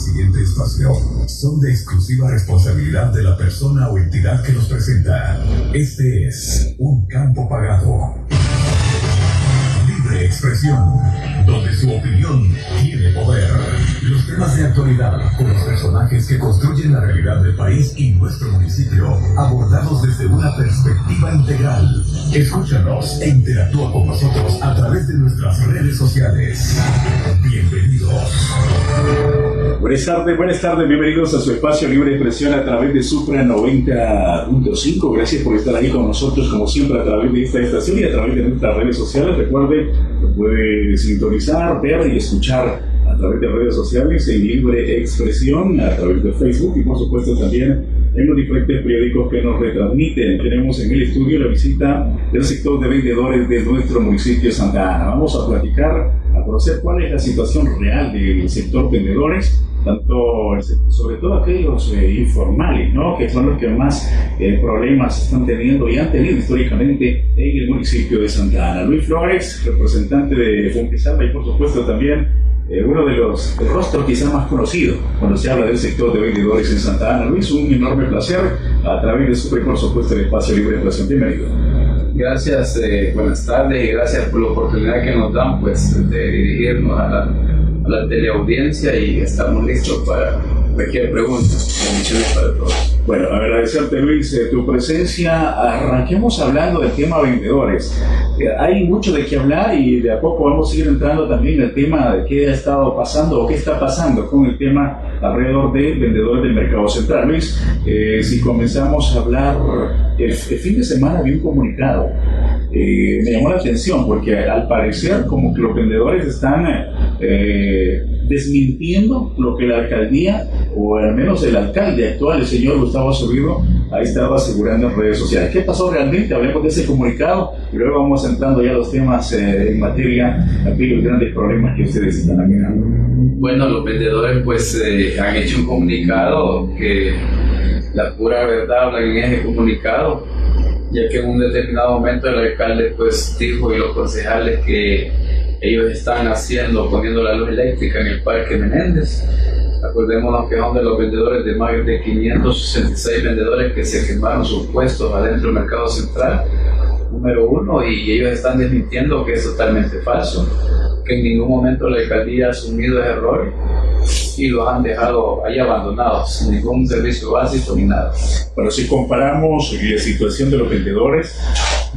siguiente espacio son de exclusiva responsabilidad de la persona o entidad que los presenta. Este es un campo pagado. Libre expresión, donde su opinión tiene poder. Los temas de actualidad con los personajes que construyen la realidad del país y nuestro municipio, abordados desde una perspectiva integral. Escúchanos e interactúa con nosotros a través de nuestras redes sociales. Bienvenidos. Buenas tardes, buenas tardes, bienvenidos a su espacio Libre Expresión a través de Supra 90.5. Gracias por estar ahí con nosotros, como siempre, a través de esta estación y a través de nuestras redes sociales. Recuerde, puede sintonizar, ver y escuchar a través de redes sociales en Libre Expresión, a través de Facebook y, por supuesto, también en los diferentes periódicos que nos retransmiten. Tenemos en el estudio la visita del sector de vendedores de nuestro municipio Santa Ana. Vamos a platicar, a conocer cuál es la situación real del sector vendedores tanto sobre todo aquellos eh, informales, ¿no? que son los que más eh, problemas están teniendo y han tenido históricamente en el municipio de Santa Ana. Luis Flores, representante de Fonquesalva y por supuesto también eh, uno de los rostros quizás más conocidos cuando se habla del sector de vendedores en Santa Ana. Luis, un enorme placer a través de su por supuesto el espacio libre de expresión. Bienvenido. Gracias, buenas tardes y gracias por la oportunidad que nos dan pues, de dirigirnos a la la teleaudiencia y estamos listos para cualquier pregunta. Bendiciones para todos. Bueno, agradecerte Luis eh, tu presencia. Arranquemos hablando del tema vendedores. Eh, hay mucho de qué hablar y de a poco vamos a ir entrando también en el tema de qué ha estado pasando o qué está pasando con el tema alrededor de vendedores del mercado central. Luis, eh, si comenzamos a hablar, el, fin de semana vi un comunicado. me llamó la atención porque al parecer como que los vendedores están desmintiendo lo que la alcaldía, o al menos el alcalde actual, el señor Gustavo Sobrido, ha estado asegurando en redes sociales. ¿Qué pasó realmente? Hablemos de ese comunicado y luego vamos entrando ya los temas eh, en materia, aquellos grandes problemas que ustedes están mirando. Bueno, los vendedores pues eh, han hecho un comunicado que la pura verdad habla en ese comunicado, ya que en un determinado momento el alcalde pues dijo y los concejales que ellos están haciendo, poniendo la luz eléctrica en el Parque Menéndez. Acordémonos que son de los vendedores de más de 566 vendedores que se quemaron sus puestos adentro del mercado central, número uno, y ellos están desmintiendo que es totalmente falso, que en ningún momento la alcaldía ha asumido ese error y los han dejado ahí abandonados, sin ningún servicio básico ni nada. Pero si comparamos la situación de los vendedores,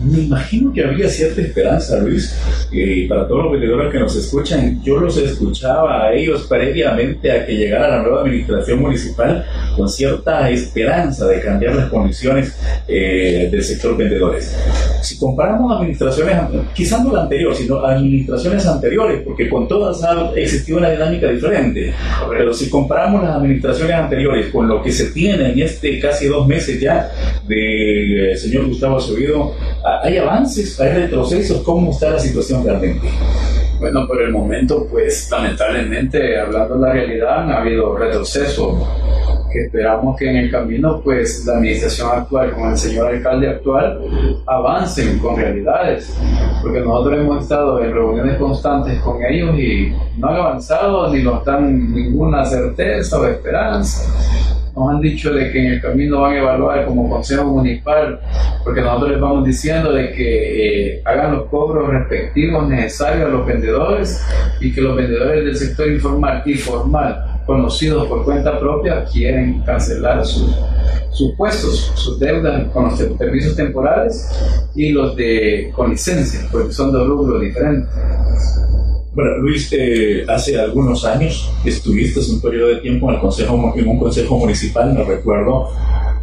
me imagino que había cierta esperanza, Luis, y para todos los vendedores que nos escuchan. Yo los escuchaba a ellos previamente a que llegara la nueva administración municipal con cierta esperanza de cambiar las condiciones eh, del sector vendedores. Si comparamos administraciones, quizás no la anterior, sino administraciones anteriores, porque con todas ha existido una dinámica diferente, pero si comparamos las administraciones anteriores con lo que se tiene en este casi dos meses ya del eh, señor Gustavo Acevedo, ¿hay avances? ¿Hay retrocesos? ¿Cómo está la situación realmente? Bueno, por el momento, pues lamentablemente, hablando de la realidad, ha habido retroceso que esperamos que en el camino pues la administración actual con el señor alcalde actual avancen con realidades porque nosotros hemos estado en reuniones constantes con ellos y no han avanzado ni nos dan ninguna certeza o esperanza nos han dicho de que en el camino van a evaluar como consejo municipal, porque nosotros les vamos diciendo de que eh, hagan los cobros respectivos necesarios a los vendedores y que los vendedores del sector informal y formal conocidos por cuenta propia quieren cancelar sus, sus puestos, sus deudas con los servicios temporales y los de con licencia, porque son dos rubros diferentes. Bueno, Luis, eh, hace algunos años estuviste un periodo de tiempo en, un consejo municipal, me recuerdo,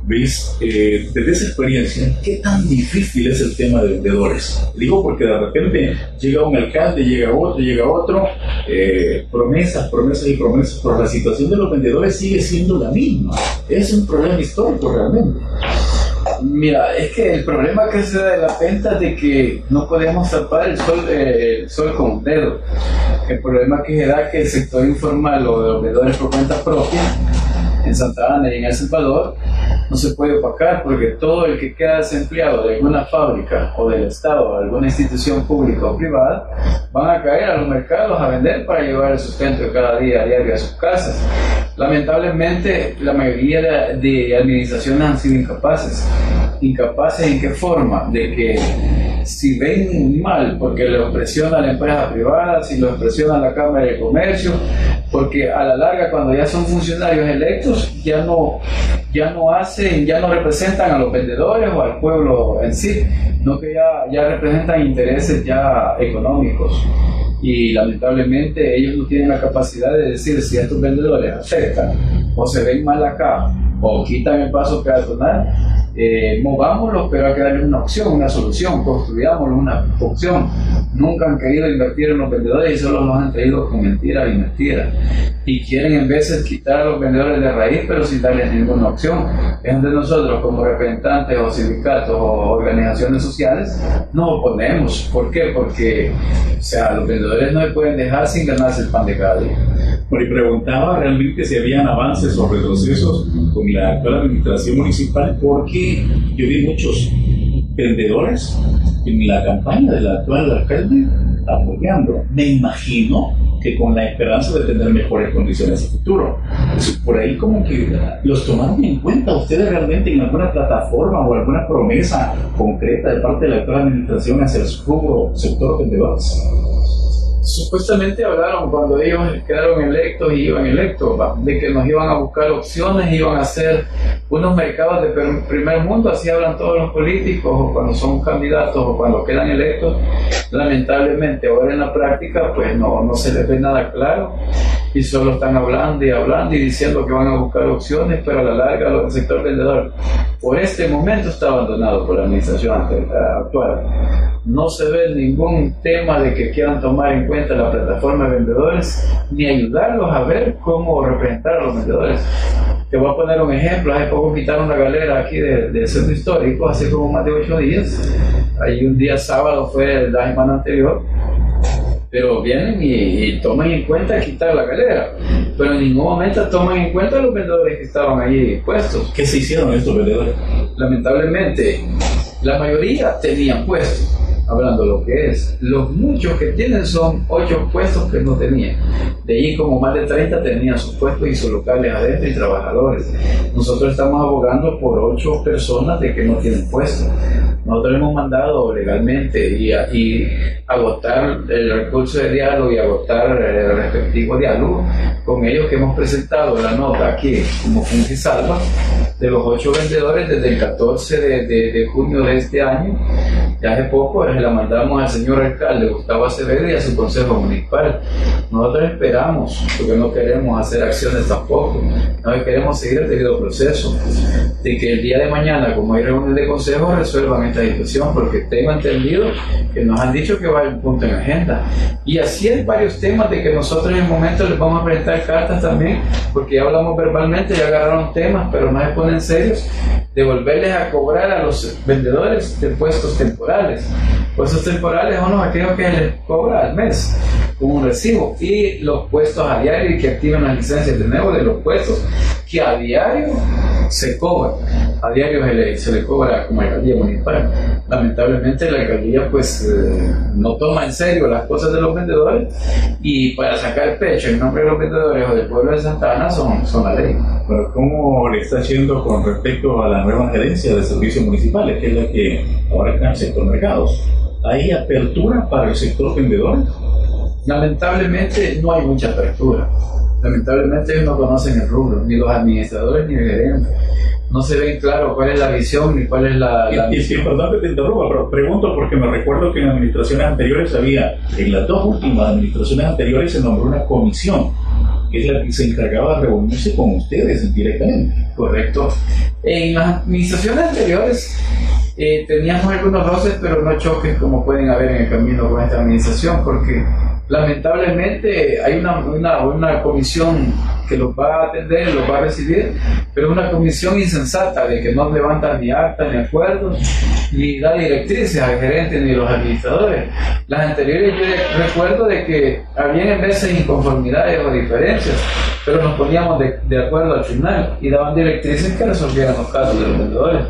Luis, eh, desde esa experiencia, ¿qué tan difícil es el tema de vendedores? Digo porque de repente llega un alcalde, llega otro, llega otro, eh, promesas, promesas y promesas, pero la situación de los vendedores sigue siendo la misma. Es un problema histórico realmente. Mira, es que el problema que se da de la venta es de que no podemos tapar el sol, eh, el sol con un dedo. El problema que se da es que el sector informal o de los vendedores por cuenta propia en Santa Ana y en El Salvador no se puede opacar porque todo el que queda desempleado de alguna fábrica o del Estado o de alguna institución pública o privada van a caer a los mercados a vender para llevar el sustento de cada día a diario a sus casas. Lamentablemente, la mayoría de, administraciones han sido incapaces. ¿Incapaces en qué forma? De que si ven mal, porque los presiona la empresa privada, si los presiona la Cámara de Comercio, porque a la larga cuando ya son funcionarios electos ya no ya no hacen ya no representan a los vendedores o al pueblo en sí no que ya, ya representan intereses ya económicos y lamentablemente ellos no tienen la capacidad de decir si estos vendedores aceptan o se ven mal acá o quitan el paso peatonal eh, movámoslo, pero hay que darle una opción, una solución, construyámoslo una opción. Nunca han querido invertir en los vendedores y solo nos han traído con mentiras y mentiras. Y quieren en veces quitar a los vendedores de raíz, pero sin darles ninguna opción. Es donde nosotros, como representantes o sindicatos o organizaciones sociales, nos oponemos. ¿Por qué? Porque o sea, los vendedores no se pueden dejar sin ganarse el pan de cada día. Bueno, y preguntaba realmente si habían avances o retrocesos con la actual administración municipal, porque yo vi muchos vendedores en la campaña del actual alcalde apoyando. Me imagino que con la esperanza de tener mejores condiciones a futuro. Por ahí como que los tomaron en cuenta ustedes realmente en alguna plataforma o alguna promesa concreta de parte de la actual administración hacia el sector vendedores supuestamente hablaron cuando ellos quedaron electos y iban electos, de que nos iban a buscar opciones, iban a hacer unos mercados de primer mundo, así hablan todos los políticos, o cuando son candidatos o cuando quedan electos. Lamentablemente ahora en la práctica pues no, no se les ve nada claro y solo están hablando y hablando y diciendo que van a buscar opciones, pero a la larga el sector vendedor por este momento está abandonado por la administración actual. No se ve ningún tema de que quieran tomar en cuenta la plataforma de vendedores ni ayudarlos a ver cómo representar a los vendedores. Te voy a poner un ejemplo. Hace poco quitaron la galera aquí del centro histórico, hace como más de ocho días. Ahí un día sábado fue la semana anterior pero vienen y, toman en cuenta quitar la galera, pero en ningún momento toman en cuenta los vendedores que estaban allí puestos. ¿Qué se hicieron estos vendedores? Lamentablemente, la mayoría tenían puestos hablando lo que es. Los muchos que tienen son ocho puestos que no tenían. De allí como más de 30 tenían sus puestos y sus locales adentro y trabajadores. Nosotros estamos abogando por ocho personas de que no tienen puesto. Nosotros hemos mandado legalmente y, y agotar el recurso de diálogo y agotar el respectivo diálogo con ellos que hemos presentado la nota aquí como Salva de los ocho vendedores desde el 14 de, de, junio de este año. Ya hace poco la mandamos al señor alcalde Gustavo Acevedo y a su consejo municipal. Nosotros esperamos, porque no queremos hacer acciones tampoco, no queremos seguir el debido proceso, de que el día de mañana, como hay reuniones de consejo, resuelvan esta situación, porque tengo entendido que nos han dicho que va un punto en agenda. Y así hay varios temas de que nosotros en el momento les vamos a presentar cartas también, porque ya hablamos verbalmente, ya agarraron temas, pero no se ponen serios, de volverles a cobrar a los vendedores de puestos temporales. Puestos temporales son los aquellos que les cobra al mes con un recibo y los puestos a diario y que activan las licencias de nuevo de los puestos que a diario se cobra. A diario se le, se le cobra como alcaldía municipal. Lamentablemente la alcaldía pues eh, no toma en serio las cosas de los vendedores y para sacar pecho en nombre de los vendedores o del pueblo de Santa Ana son, son la ley. Pero ¿cómo le está haciendo con respecto a la nueva gerencia de servicios municipales, que es la que abarca el sector mercados? ¿Hay apertura para el sector vendedor? Lamentablemente no hay mucha apertura. Lamentablemente ellos no conocen el rubro, ni los administradores ni el gerente. No se ven claro cuál es la visión ni cuál es la... la y, perdón que te interrumpa, pero pregunto porque me recuerdo que en administraciones anteriores había, en las dos últimas administraciones anteriores se nombró una comisión que es la que se encargaba de reunirse con ustedes directamente. Correcto. En las administraciones anteriores eh, teníamos algunos roces, pero no choques como pueden haber en el camino con esta administración, porque lamentablemente hay una, una, una, comisión que los va a atender, los va a recibir, pero una comisión insensata de que no levanta ni acta ni acuerdos, ni da directrices al gerente ni a los administradores. Las anteriores yo recuerdo de que habían en veces inconformidades o diferencias, pero nos poníamos de, de acuerdo al final y daban directrices que resolvieran los casos de los vendedores.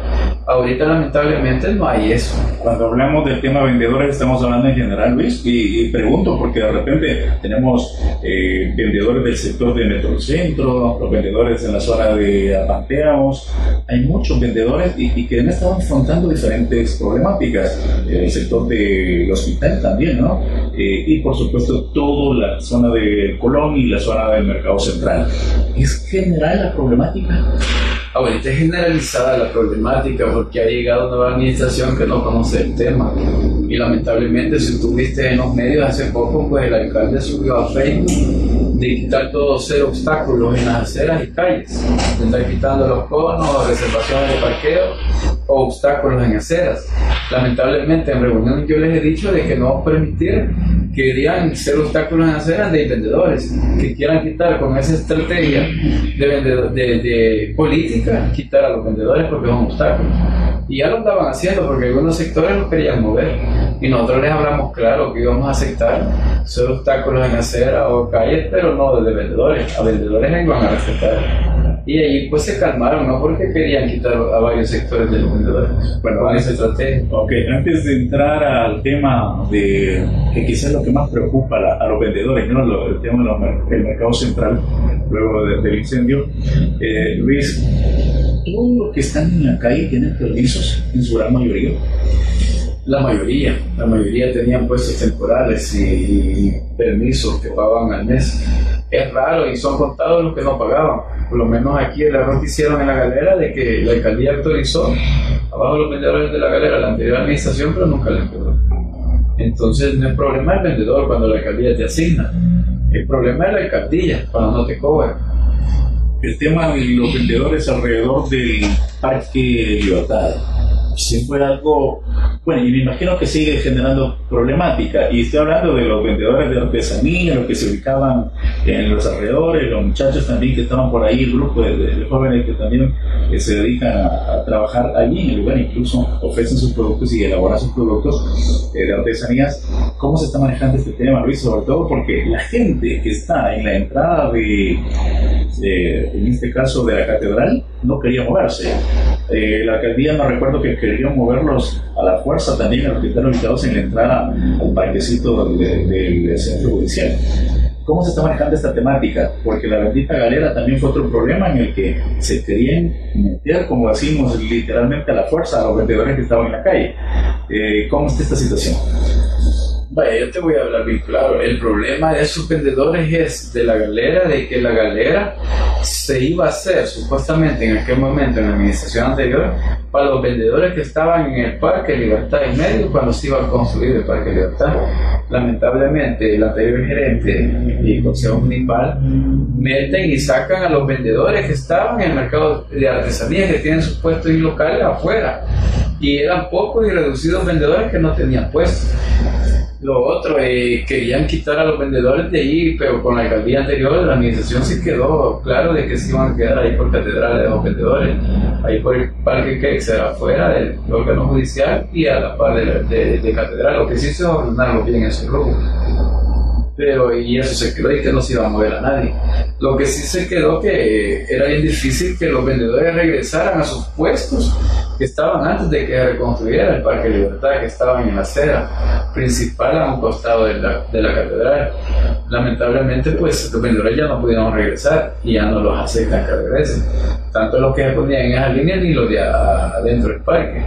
Ahorita lamentablemente no hay eso. Cuando hablamos del tema vendedores estamos hablando en general, Luis, y, pregunto porque de repente tenemos eh, vendedores del sector de centro, los vendedores en la zona de Apanteaos. Hay muchos vendedores y, que han estado afrontando diferentes problemáticas. El sector del hospital también, ¿no? Eh, y por supuesto toda la zona de Colón y la zona del mercado central. ¿Es general la problemática? Ahorita es generalizada la problemática porque ha llegado una nueva administración que no conoce el tema. Y lamentablemente, si tú viste en los medios hace poco, pues el alcalde subió a Facebook de quitar todos ser obstáculos en las aceras y calles. Estar quitando los conos, reservaciones de parqueo o obstáculos en aceras. Lamentablemente, en reuniones yo les he dicho de que no permitir querían ser obstáculos en aceras de vendedores que quieran quitar con esa estrategia de, de, de política, quitar a los vendedores porque son obstáculos. Y ya lo estaban haciendo porque algunos sectores lo querían mover. Y nosotros les hablamos claro que íbamos a aceptar ser obstáculos en acera o calles, pero no de vendedores. A vendedores les iban a respetar. Y ahí pues se calmaron, no porque querían quitar a varios sectores de los vendedores. Bueno, con esa estrategia. Ok, antes de entrar al tema de que quizás lo que más preocupa a, los vendedores, ¿no? el tema del mercado central, luego del incendio, eh, Luis, todos los que están en la calle tienen permisos en su gran mayoría. La mayoría, la mayoría tenían puestos temporales y, permisos que pagaban al mes. Es raro y son contados los que no pagaban. Por lo menos aquí el error que hicieron en la galera de que la alcaldía autorizó abajo los vendedores de la galera la anterior administración, pero nunca les cobró. Entonces no es problema del vendedor cuando la alcaldía te asigna. El problema es la alcaldía cuando no te cobra el tema de los vendedores alrededor del Parque Libertad sí fue algo, bueno, y me imagino que sigue generando problemática. Y estoy hablando de los vendedores de artesanía, los que se ubicaban en los alrededores, los muchachos también que estaban por ahí, el grupo de, jóvenes que también eh, se dedican a, trabajar allí en el lugar, incluso ofrecen sus productos y elaboran sus productos eh, de artesanías. ¿Cómo se está manejando este tema, Luis? Sobre todo porque la gente que está en la entrada de, en este caso, de la catedral, no quería moverse. Eh, la alcaldía no recuerdo que querían moverlos a la fuerza también a los que están ubicados en la entrada al parquecito del, centro judicial. ¿Cómo se está manejando esta temática? Porque la bendita galera también fue otro problema en el que se querían meter, como decimos, literalmente a la fuerza a los vendedores que estaban en la calle. Eh, ¿Cómo está esta situación? Vaya, yo te voy a hablar bien claro. El problema de esos vendedores es de la galera, de que la galera se iba a hacer supuestamente en aquel momento en la administración anterior para los vendedores que estaban en el Parque Libertad y Medio cuando se iba a construir el Parque Libertad. Lamentablemente, el anterior gerente y consejo municipal meten y sacan a los vendedores que estaban en el mercado de artesanía que tienen sus puestos y locales afuera. Y eran pocos y reducidos vendedores que no tenían puestos. Lo otro, eh, querían quitar a los vendedores de ahí, pero con la alcaldía anterior la administración se quedó claro de que se iban a quedar ahí por catedral de los vendedores, ahí por el parque que será afuera del órgano judicial y a la par de, catedral. Lo que sí se ordenaron bien ese grupo. Pero y eso se quedó y que no se iba a mover a nadie. Lo que sí se quedó que era bien difícil que los vendedores regresaran a sus puestos que estaban antes de que reconstruyera el Parque Libertad, que estaban en la acera principal a un costado de la, de la catedral. Lamentablemente, pues los vendedores ya no pudieron regresar y ya no los aceptan que regresen. Tanto los que se ponían en esa línea ni los de adentro del parque.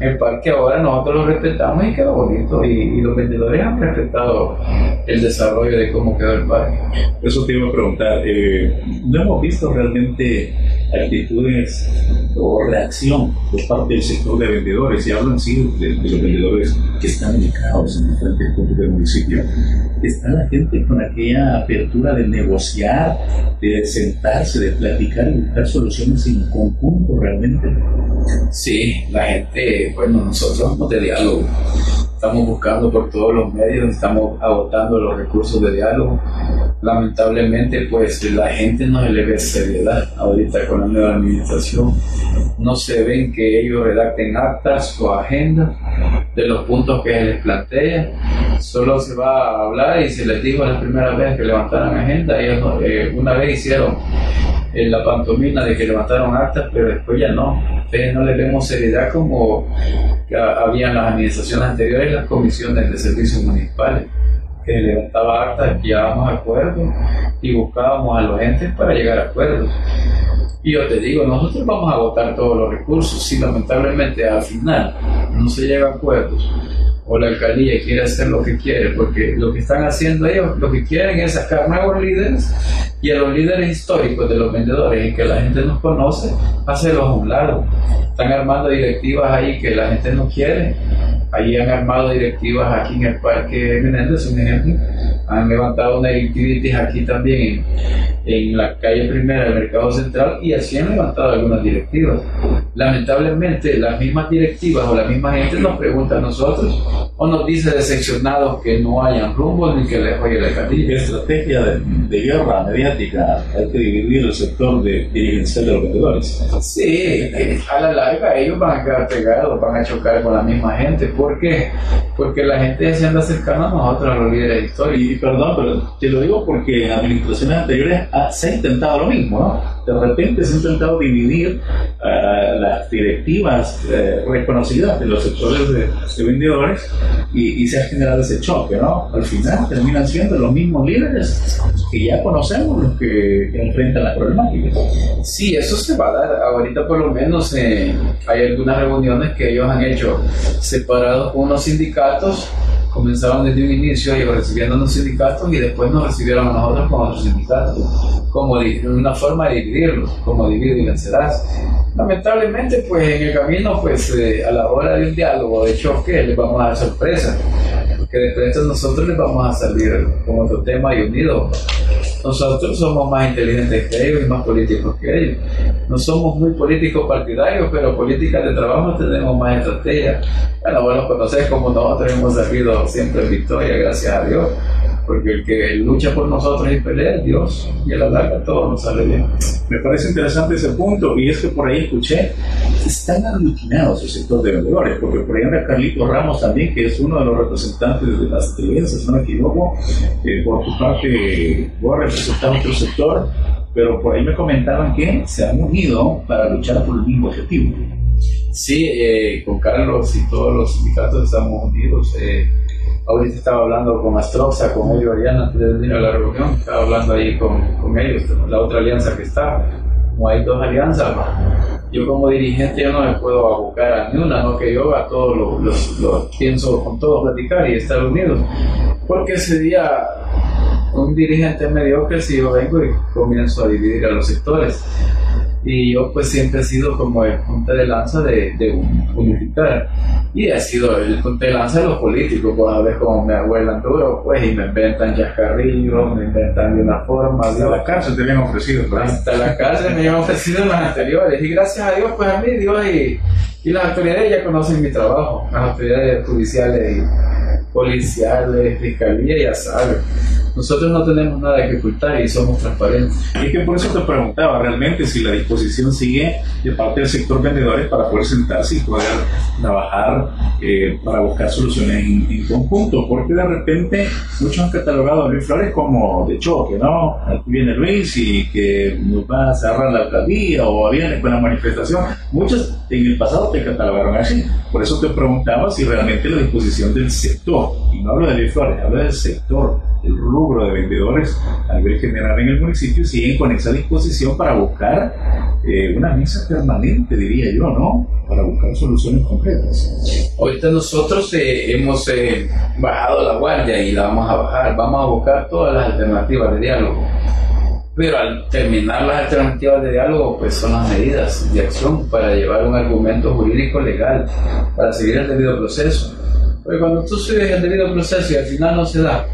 El parque ahora nosotros lo respetamos y quedó bonito y, los vendedores han respetado el desarrollo de cómo quedó el parque. Eso te iba a preguntar. Eh, no hemos visto realmente actitudes o reacción por parte del sector de vendedores, y hablo en sí de, los vendedores que están ubicados en diferentes puntos del municipio. Está la gente con aquella apertura de negociar, de sentarse, de platicar y buscar soluciones en conjunto realmente. Sí, la gente, bueno, nosotros somos de diálogo estamos buscando por todos los medios, estamos agotando los recursos de diálogo. Lamentablemente, pues la gente no le ve seriedad ahorita con la nueva administración. No se ven que ellos redacten actas o agendas de los puntos que se les plantea. Solo se va a hablar y se les dijo la primera vez que levantaran agenda, ellos eh, una vez hicieron en la pantomima de que levantaron actas, pero después ya no. Entonces no le vemos seriedad como había en las administraciones anteriores las comisiones de servicios municipales que levantaba actas, llegábamos a acuerdos y buscábamos a los entes para llegar a acuerdos. Y yo te digo, nosotros vamos a agotar todos los recursos si lamentablemente al final no se llega a acuerdos o la alcaldía quiere hacer lo que quiere, porque lo que están haciendo ellos, lo que quieren es sacar nuevos líderes y a los líderes históricos de los vendedores y que la gente nos conoce, hacerlos a un lado. Están armando directivas ahí que la gente no quiere. Ahí han armado directivas aquí en el Parque Menéndez, un ejemplo. Han levantado una directivitis aquí también en, la calle primera del Mercado Central y así han levantado algunas directivas. Lamentablemente, las mismas directivas o la misma gente nos pregunta a nosotros o nos dice decepcionados que no hayan rumbo ni que les oye la ¿Qué Estrategia de, de, guerra mediática, hay que dividir el sector de dirigencial de los vendedores. Sí, a la larga ellos van a quedar pegados, van a chocar con la misma gente. ¿Por qué? Porque la gente se anda acercando a nosotros, a los líderes históricos. Y perdón, pero te lo digo porque en administraciones anteriores se ha intentado lo mismo, ¿no? De repente se ha intentado dividir uh, las directivas uh, reconocidas de los sectores de, de vendedores y, y, se ha generado ese choque, ¿no? Al final terminan siendo los mismos líderes que ya conocemos los que, enfrentan las problemáticas. Sí, eso se va a dar. Ahorita por lo menos eh, hay algunas reuniones que ellos han hecho separados con unos sindicatos comenzaron desde un inicio ellos recibiendo unos sindicatos y después nos recibieron a nosotros con otros sindicatos, como una forma de dividirlos, como divide y vencerás. Lamentablemente, pues en el camino, pues eh, a la hora de un diálogo de choque, les vamos a dar sorpresa, porque de nosotros les vamos a salir con otro tema y unidos. Nosotros somos más inteligentes que ellos y más políticos que ellos. No somos muy políticos partidarios, pero políticas de trabajo tenemos más estrategia. Bueno, bueno, conoces como nosotros hemos salido siempre victoria, gracias a Dios porque el que lucha por nosotros y pelea Dios, y a la larga todo nos sale bien. Me parece interesante ese punto, y es que por ahí escuché, están aglutinados el sector de vendedores, porque por ahí anda Carlito Ramos también, que es uno de los representantes de las tendencias, no me equivoco, eh, por tu parte vos representas otro sector, pero por ahí me comentaban que se han unido para luchar por el mismo objetivo. Sí, eh, con Carlos y todos los sindicatos estamos unidos. Eh, ahorita estaba hablando con Astroxa, con Elio Ariana antes de venir a la reunión, estaba hablando ahí con, con ellos, la otra alianza que está, como hay dos alianzas, yo como dirigente yo no me puedo abocar a ni una, no que yo a todos los, los, pienso con todos platicar y estar unidos, porque ese día un dirigente mediocre si yo vengo y comienzo a dividir a los sectores y yo pues siempre he sido como el punta de lanza de, de unificar. Y he sido el punta de lanza de los políticos pues a ver como me abuelan duro pues y me inventan chascarrillos me inventan de una forma hasta la cárcel te habían ofrecido pues. hasta la cárcel me habían ofrecido en las anteriores. Y gracias a Dios pues a mí Dios y, y las autoridades ya conocen mi trabajo. Las autoridades judiciales y policiales fiscalía ya saben nosotros no tenemos nada que ocultar y somos transparentes. Y es que por eso te preguntaba realmente si la disposición sigue de parte del sector vendedores para poder sentarse y poder trabajar eh, para buscar soluciones en, conjunto, porque de repente muchos han catalogado a Luis Flores como de choque, ¿no? Aquí viene Luis y que nos va a cerrar la alcaldía o viene con la manifestación. Muchos en el pasado te catalogaron así. Por eso te preguntaba si realmente la disposición del sector, y no hablo de Luis Flores, hablo del sector el rubro de vendedores a nivel general en el municipio siguen con esa disposición para buscar eh, una mesa permanente, diría yo, ¿no? Para buscar soluciones concretas. Ahorita nosotros eh, hemos eh, bajado la guardia y la vamos a bajar, vamos a buscar todas las alternativas de diálogo. Pero al terminar las alternativas de diálogo, pues son las medidas de acción para llevar un argumento jurídico legal, para seguir el debido proceso. Porque cuando tú sigues el debido proceso y al final no se da,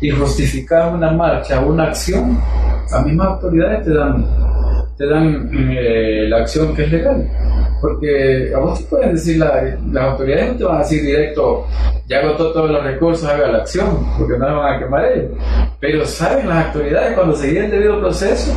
y justificar una marcha una acción, las mismas autoridades te dan, te dan eh, la acción que es legal. Porque a vos te pueden decir, la, las autoridades no te van a decir directo, ya agotó todos los recursos, haga la acción, porque no le van a quemar ellos. Pero saben las autoridades cuando seguir el debido proceso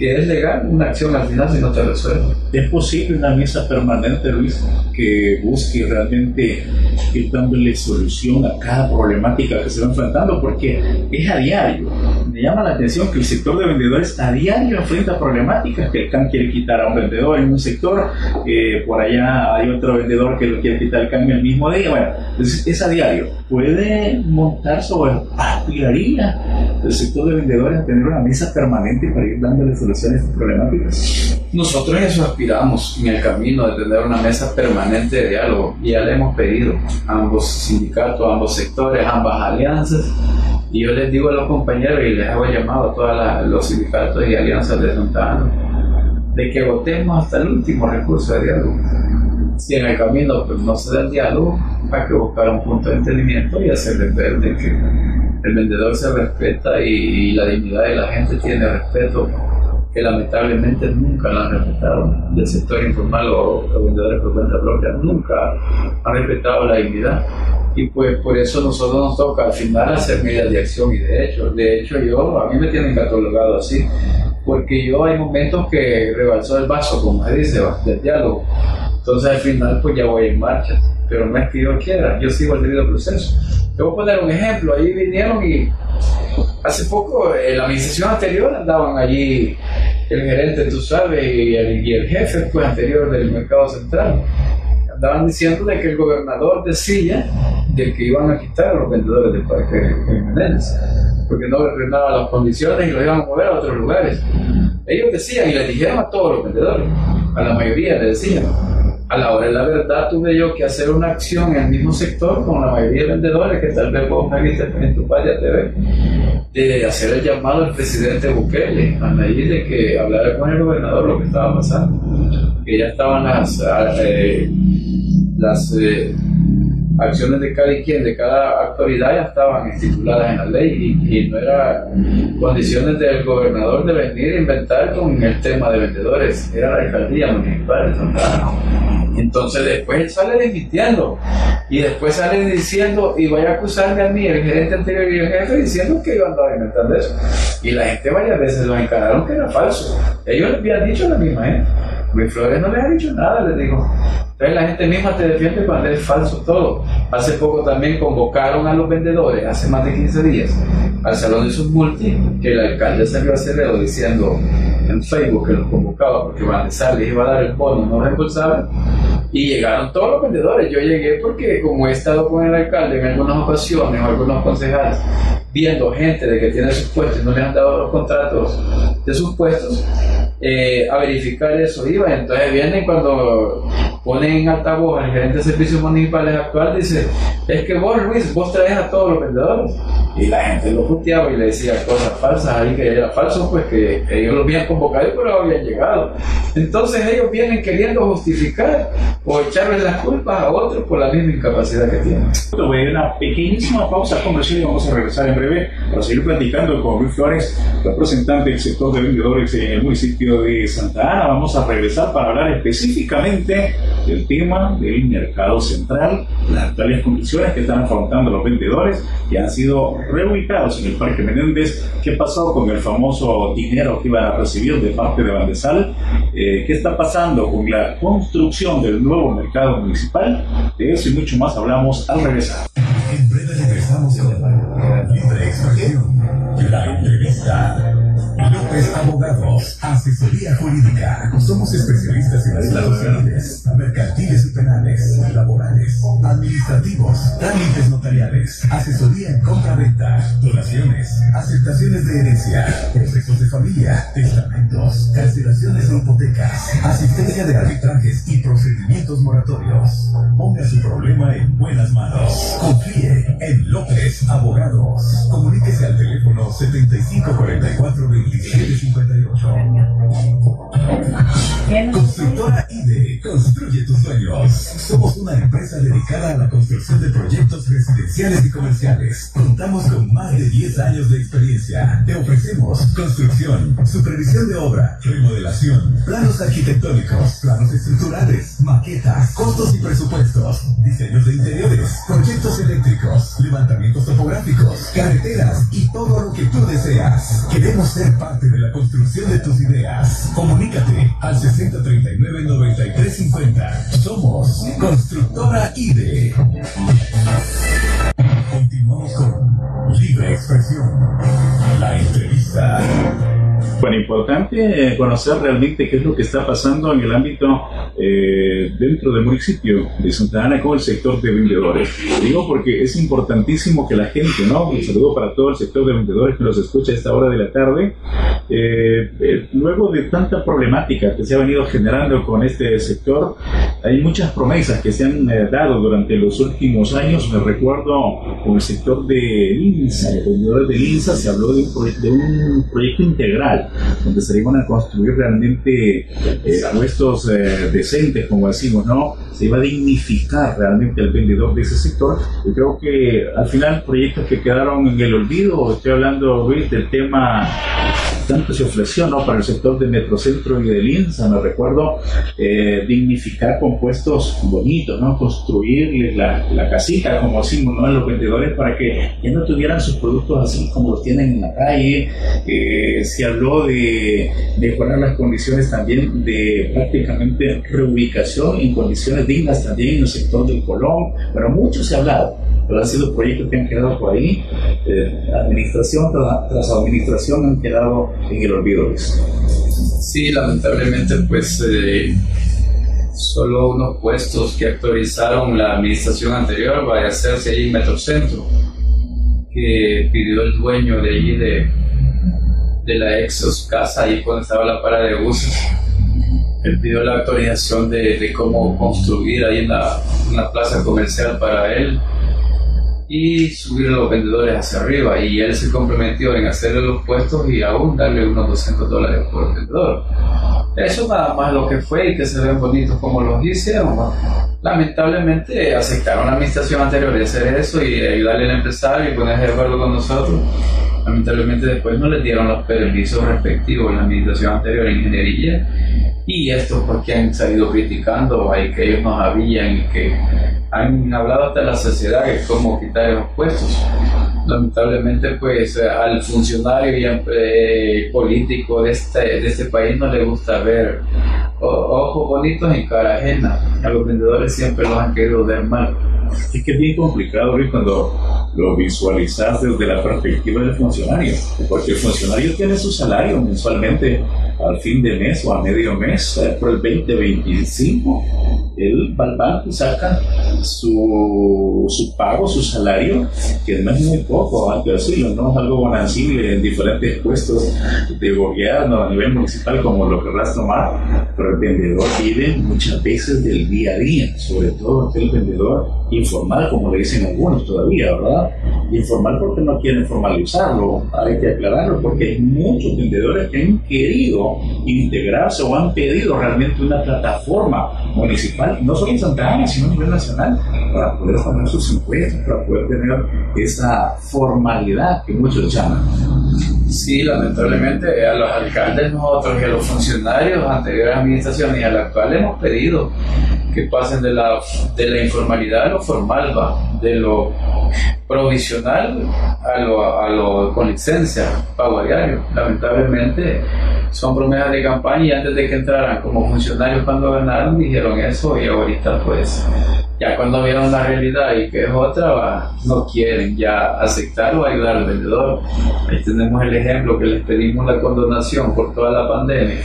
que es legal una acción al final si no te resuelve. ¿Es posible una mesa permanente, Luis, que busque realmente ir dándole solución a cada problemática que se va enfrentando? Porque es a diario. me llama la atención que el sector de vendedores a diario enfrenta problemáticas, que el CAN quiere quitar a un vendedor en un sector, que por allá hay otro vendedor que lo quiere quitar el cambio el mismo día. Bueno, entonces es a diario. ¿Puede montarse o aspiraría el sector de vendedores a tener una mesa permanente para ir dándole soluciones a estas problemáticas? Nosotros eso aspiramos en el camino de tener una mesa permanente de diálogo y ya le hemos pedido a ambos sindicatos, a ambos sectores, a ambas alianzas y yo les digo a los compañeros y les hago llamado a todos los sindicatos y alianzas de Santana de que votemos hasta el último recurso de diálogo. Si en el camino pues, no se da el diálogo, hay que buscar un punto de entendimiento y hacerle ver de que el vendedor se respeta y, la dignidad de la gente tiene respeto que lamentablemente nunca la han respetado. Del sector informal o los vendedores por cuenta propia nunca han respetado la dignidad. Y pues por eso nosotros nos toca al final hacer medidas de acción y de hecho, de hecho yo, a mí me tienen catalogado así, porque yo hay momentos que rebalsó el vaso, como se dice, del diálogo, entonces al final pues ya voy en marcha, pero no es que yo quiera, yo sigo el debido proceso. Te voy a poner un ejemplo, ahí vinieron y hace poco, en la administración anterior andaban allí el gerente, tú sabes, y el, jefe pues, anterior del mercado central estaban diciendo de que el gobernador decía de que iban a quitar a los vendedores del Parque Menéndez, porque no renaban las condiciones y los iban a mover a otros lugares. Ellos decían y les dijeron a todos los vendedores, a la mayoría les decían, a la hora de la verdad tuve yo que hacer una acción en el mismo sector con la mayoría de vendedores que tal vez vos me viste en tu página TV, de hacer el llamado al presidente Bukele a raíz de que hablara con el gobernador lo que estaba pasando, que ya estaban las... Eh, las eh, acciones de cada quien, de cada autoridad ya estaban estipuladas en la ley y, no era condiciones del gobernador de venir a inventar con el tema de vendedores, era la alcaldía municipal. Entonces después él sale dimitiendo y después sale diciendo y vaya a acusarme a mí, el gerente anterior y el jefe, diciendo que yo andaba inventando eso. Y la gente varias veces lo encararon que era falso. Ellos le habían dicho a la misma gente. Luis Flores no les ha dicho nada, les digo. Entonces la gente misma te defiende cuando es falso todo. Hace poco también convocaron a los vendedores, hace más de 15 días, al Salón de sus multi, que el alcalde salió a Cerrero diciendo en Facebook que los convocaba porque Van les iba a dar el bono no reembolsable y llegaron todos los vendedores. Yo llegué porque como he estado con el alcalde en algunas ocasiones o algunos concejales viendo gente de que tiene sus puestos y no le han dado los contratos de sus puestos, eh, a verificar eso iba. Entonces vienen cuando ponen en altavoz al gerente de servicios municipales actual, dice, es que vos Luis, vos traes a todos los vendedores. Y la gente lo puteaba y le decía cosas falsas ahí que era falso, pues que ellos lo habían convocado y pero habían llegado. Entonces ellos vienen queriendo justificar o echarles las culpas a otros por la misma incapacidad que tienen. Voy a una pequeñísima pausa comercial y vamos a regresar en breve para seguir platicando con Luis Flores, representante del sector de vendedores en el municipio de Santa Ana. Vamos a regresar para hablar específicamente del tema del mercado central, las actuales condiciones que están afrontando los vendedores que han sido reubicados en el Parque Menéndez. ¿Qué pasó con el famoso dinero que iban a recibir de parte de Bandesal? Eh, ¿Qué está pasando con la construcción del nuevo mercado municipal? De eso y mucho más hablamos al regresar. López Abogados, asesoría jurídica. Somos especialistas en estados civiles, mercantiles y penales, laborales, administrativos, trámites notariales, asesoría en compra-venta, donaciones, aceptaciones de herencia, procesos de familia, testamentos, cancelaciones de hipotecas, asistencia de arbitrajes y procedimientos moratorios. Ponga su problema en buenas manos. Confíe en López Abogados. Comuníquese al teléfono 7544 Constructora IDE, construye tus sueños. Somos una empresa dedicada a la construcción de proyectos residenciales y comerciales. Contamos con más de 10 años de experiencia. Te ofrecemos construcción, supervisión de obra, remodelación, planos arquitectónicos, planos estructurales, maquetas, costos y presupuestos, diseños de interiores, proyectos eléctricos, levantamientos topográficos, carreteras y todo lo que tú deseas. Queremos ser parte de la construcción de tus ideas. Comunícate al 6039-9350. Somos Constructora IDE. Continuamos con Libre Expresión. La entrevista. Bueno, importante conocer realmente qué es lo que está pasando en el ámbito eh, dentro del municipio de Santa Ana con el sector de vendedores. Digo porque es importantísimo que la gente, ¿no? Un saludo para todo el sector de vendedores que nos escucha a esta hora de la tarde. Eh, eh, luego de tanta problemática que se ha venido generando con este sector, hay muchas promesas que se han dado durante los últimos años. Me recuerdo con el sector de INSA, de vendedores de INSA, se habló de un, de un proyecto integral donde se iban a construir realmente eh, puestos eh, decentes, como decimos, ¿no? Se iba a dignificar realmente al vendedor de ese sector. Yo creo que al final proyectos que quedaron en el olvido, estoy hablando, Luis, del tema tanto se ofreció ¿no? para el sector de Metrocentro y de Linza, me recuerdo, eh, dignificar compuestos bonitos, ¿no? construirles la, la, casita, como decimos, ¿no? a los vendedores para que ya no tuvieran sus productos así como los tienen en la calle. Eh, se habló de mejorar las condiciones también de prácticamente reubicación en condiciones dignas también en el sector del Colón, pero mucho se ha hablado pero han sido proyectos que han quedado por ahí, eh, administración tras, administración han quedado en el olvido. Sí, lamentablemente pues eh, solo unos puestos que actualizaron la administración anterior va a hacerse ahí en Metrocentro, que pidió el dueño de allí de, de la Exos casa, ahí cuando estaba la parada de buses. Él pidió la actualización de, cómo construir ahí en la, una plaza comercial para él y subir a los vendedores hacia arriba. Y él se comprometió en hacerle los puestos y aún darle unos 200 dólares por vendedor. Eso nada más lo que fue y que se ven bonitos como los hicieron. Lamentablemente aceptaron la administración anterior de hacer eso y ayudarle al empresario y ponerse de acuerdo con nosotros. Lamentablemente después no les dieron los permisos respectivos en la administración anterior en ingeniería y esto porque han salido criticando ahí que ellos no sabían y que han hablado hasta la sociedad de cómo quitar los puestos. Lamentablemente, pues al funcionario y eh, político de este, de este país no le gusta ver ojos bonitos en cara ajena. A los vendedores siempre los han querido ver mal. Es que es bien complicado, Luis, cuando lo visualizas desde la perspectiva del funcionario, porque el funcionario tiene su salario mensualmente al fin de mes o a medio mes, eh, por el 2025, el banco saca su, su pago, su salario, que no es muy poco, hay que decirlo, no es algo bonancible en diferentes puestos de gobierno a nivel municipal, como lo querrás tomar, pero el vendedor vive muchas veces del día a día, sobre todo el vendedor informal, como le dicen algunos todavía, ¿verdad? Informal porque no quieren formalizarlo, hay que aclararlo, porque hay muchos vendedores que han querido integrarse o han pedido realmente una plataforma municipal, no solo en Santa Ana, sino a nivel nacional, para poder poner sus impuestos, para poder tener esa formalidad que muchos llaman. Sí, lamentablemente a los alcaldes nosotros y a los funcionarios anteriores administraciones y a la actual hemos pedido que pasen de la, de la informalidad a lo formal, va, de lo provisional a lo, a lo con licencia, pago diario. Lamentablemente son promesas de campaña y antes de que entraran como funcionarios cuando ganaron dijeron eso y ahorita pues ya cuando vieron la realidad y que es otra, no quieren ya aceptar o ayudar al vendedor. Ahí tenemos el ejemplo que les pedimos la condonación por toda la pandemia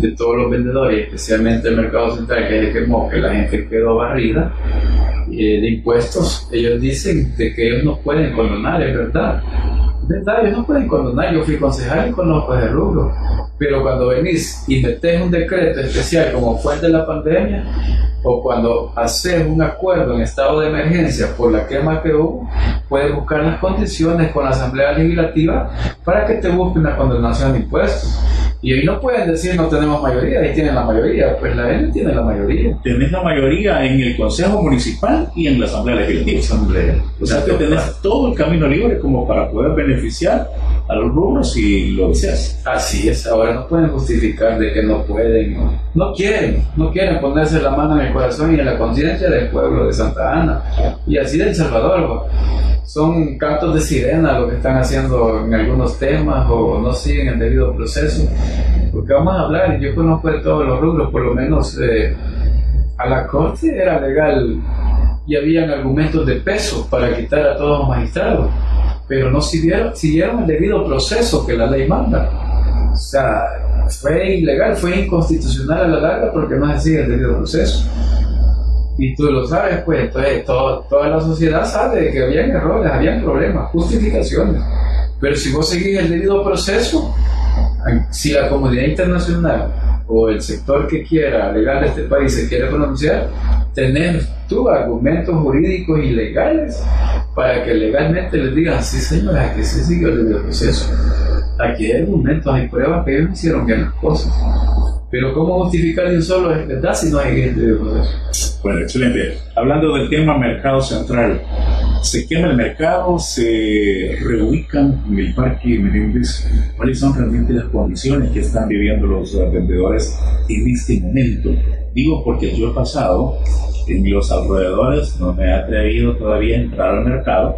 de todos los vendedores, especialmente el mercado central que se quemó, que la gente quedó barrida eh, de impuestos. Ellos dicen de que ellos no pueden condonar, es verdad. ¿Verdad? Ellos no pueden condonar. Yo fui concejal y conozco ese rubro. Pero cuando venís y metés un decreto especial como fue el de la pandemia, o cuando haces un acuerdo en estado de emergencia por la quema que hubo, puedes buscar las condiciones con la Asamblea Legislativa para que te busque una condonación de impuestos. Y hoy no pueden decir no tenemos mayoría, ahí tienen la mayoría, pues la N tiene la mayoría. Tenés la mayoría en el Consejo Municipal y en la Asamblea Legislativa. Asamblea. O sea que tenés todo el camino libre como para poder beneficiar a los rubros si lo deseas. Así es, ahora no pueden justificar de que no pueden, no, quieren, no quieren ponerse la mano en el corazón y en la conciencia del pueblo de Santa Ana y así de El Salvador son cantos de sirena lo que están haciendo en algunos temas o no siguen el debido proceso. Porque vamos a hablar, y yo conozco de todos los rubros, por lo menos eh, a la corte era legal y habían argumentos de peso para quitar a todos los magistrados. Pero no siguieron, siguieron el debido proceso que la ley manda. O sea, fue ilegal, fue inconstitucional a la larga porque no se sigue el debido proceso. Y tú lo sabes, pues, entonces toda la sociedad sabe que habían errores, habían problemas, justificaciones. Pero si vos seguís el debido proceso, si la comunidad internacional o el sector que quiera legal de este país se quiere pronunciar, tener tú argumentos jurídicos y legales para que legalmente les digan, sí señora, que se siguió el proceso. Aquí hay argumentos, hay pruebas que ellos hicieron bien las cosas. Pero ¿cómo justificar un solo es verdad si no hay debido proceso? Bueno, excelente. Hablando del tema mercado central, se quema el mercado, se reubican en el parque Menéndez. ¿Cuáles son realmente las condiciones que están viviendo los vendedores en este momento? Digo porque yo he pasado en los alrededores, no me he atrevido todavía a entrar al mercado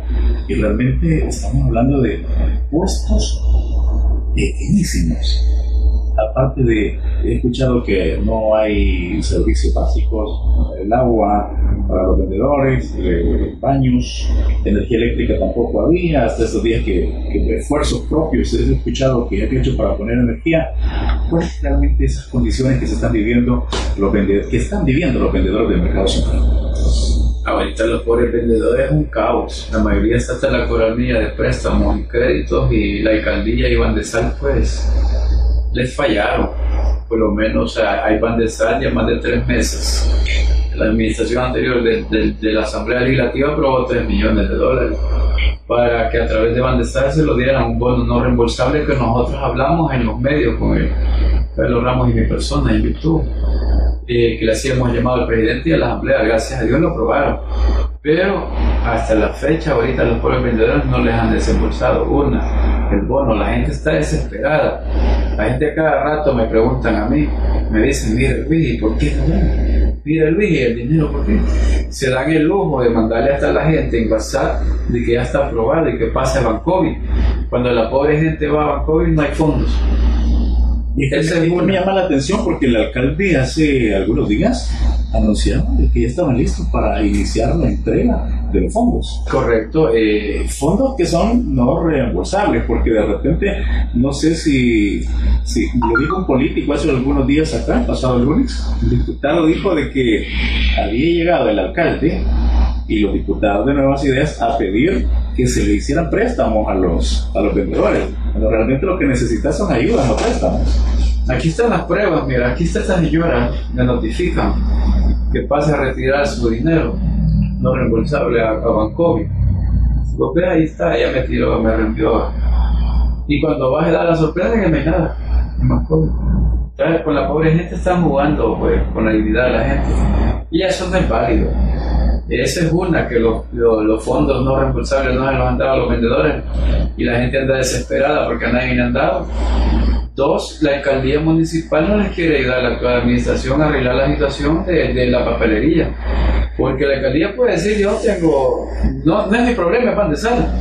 y realmente estamos hablando de puestos pequeñísimos aparte de, he escuchado que no hay servicios básicos, el agua para los vendedores, eh, baños, energía eléctrica tampoco había, hasta estos días que, esfuerzos propios he escuchado que he hecho para poner energía, ¿cuáles realmente esas condiciones que se están viviendo los vendedores, que están viviendo los vendedores del mercado central? Ahorita los pobres vendedores es un caos. La mayoría está hasta la coralmilla de préstamos y créditos y la alcaldía y Sal pues les fallaron. Por lo menos hay Bandesal ya más de tres meses. La administración anterior de, la Asamblea Legislativa aprobó 3 millones de dólares para que a través de Bandesal se lo dieran un bono no reembolsable que nosotros hablamos en los medios con el Carlos Ramos y mi persona en YouTube, eh, que le hacíamos llamado al presidente y a la Asamblea. Gracias a Dios lo aprobaron. Pero hasta la fecha, ahorita los pobres vendedores no les han desembolsado una, el bono. La gente está desesperada. La gente cada rato me preguntan a mí, me dicen, mira Luis, ¿por qué no? Mira Luis, ¿el dinero por qué? Se dan el lujo de mandarle hasta la gente en WhatsApp de que ya está aprobado y que pase a Bancovi. Cuando la pobre gente va a Bancovi no hay fondos. Y me llama la atención porque el alcalde hace algunos días anunciaron que ya estaban listos para iniciar la entrega de los fondos. Correcto. Eh, fondos que son no reembolsables, porque de repente, no sé si, si lo dijo un político hace algunos días acá, pasado el lunes, el diputado dijo de que había llegado el alcalde y los diputados de Nuevas Ideas a pedir que se le hicieran préstamos a los, a los vendedores. Pero realmente lo que necesitan son ayudas, no préstamos. Aquí están las pruebas, mira, aquí está esta señora, le notifican que pase a retirar su dinero no reembolsable a, a Bancovi. Ve ahí está, ella me tiró, me reenvió. Y cuando vas a dar la sorpresa que me nada, en Bancovi. Con la pobre gente están jugando pues, con la dignidad de la gente. Y eso no es válido. Esa es una, que los, los, fondos no reembolsables no se los han dado a los vendedores y la gente anda desesperada porque a nadie le han dado. Dos, la alcaldía municipal no les quiere ayudar a la actual administración a arreglar la situación de, de la papelería. Porque la alcaldía puede decir, yo tengo, no, no es mi problema, es pan de sal.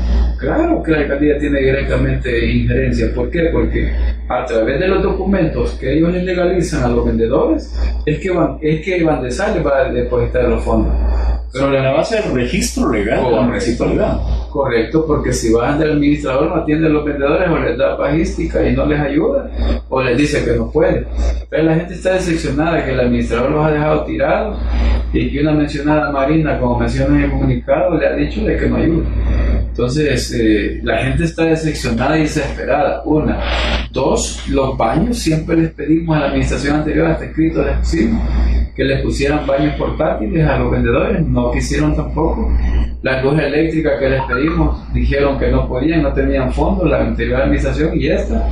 Claro que la alcaldía tiene directamente injerencia. ¿Por qué? Porque a través de los documentos que ellos les legalizan a los vendedores, es que, van, es que Van de va a depositar los fondos. Pero la base del registro legal de la municipalidad. Correcto, porque si van del administrador no atiende a los vendedores o les da pajística y no les ayuda, o les dice que no puede. Pero la gente está decepcionada que el administrador los ha dejado tirados y que una mencionada Marina, como menciona en el comunicado, le ha dicho de que no ayuda. Entonces, eh, la gente está decepcionada y desesperada. Una. Dos, los baños, siempre les pedimos a la administración anterior, hasta escrito les pusimos, que les pusieran baños portátiles a los vendedores, no quisieron tampoco. La luz eléctrica que les pedimos, dijeron que no podían, no tenían fondos, la anterior administración y esta.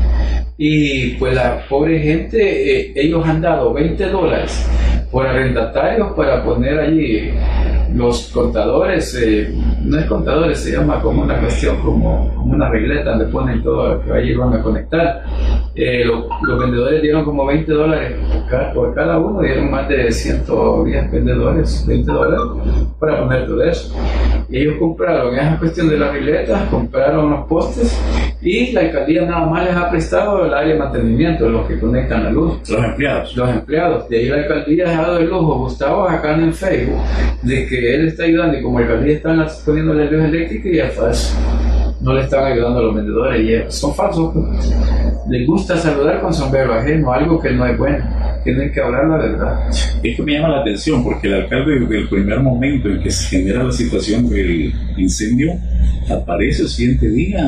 Y pues la pobre gente, eh, ellos han dado 20 dólares por arrendatarios para poner allí los contadores, eh, no es contadores, se llama como una cuestión, como, una regleta donde ponen todo que allí van a conectar. Eh, los vendedores dieron como 20 dólares por cada, uno, dieron más de 110 vendedores, 20 dólares para poner todo eso. Y ellos compraron esa cuestión de las regletas, compraron los postes y la alcaldía nada más les ha prestado el área de mantenimiento, los que conectan la luz. Los empleados. Los empleados. De ahí la alcaldía ha dado el lujo, Gustavo, acá en Facebook, de que él está ayudando y como el alcaldía están poniendo la luz eléctrica y ya fácil. No le están ayudando a los vendedores y son falsos. Les gusta saludar con sombrero ajeno, algo que no es bueno. Tienen que hablar la verdad. Es que me llama la atención porque el alcalde desde el primer momento en que se genera la situación del incendio aparece el siguiente día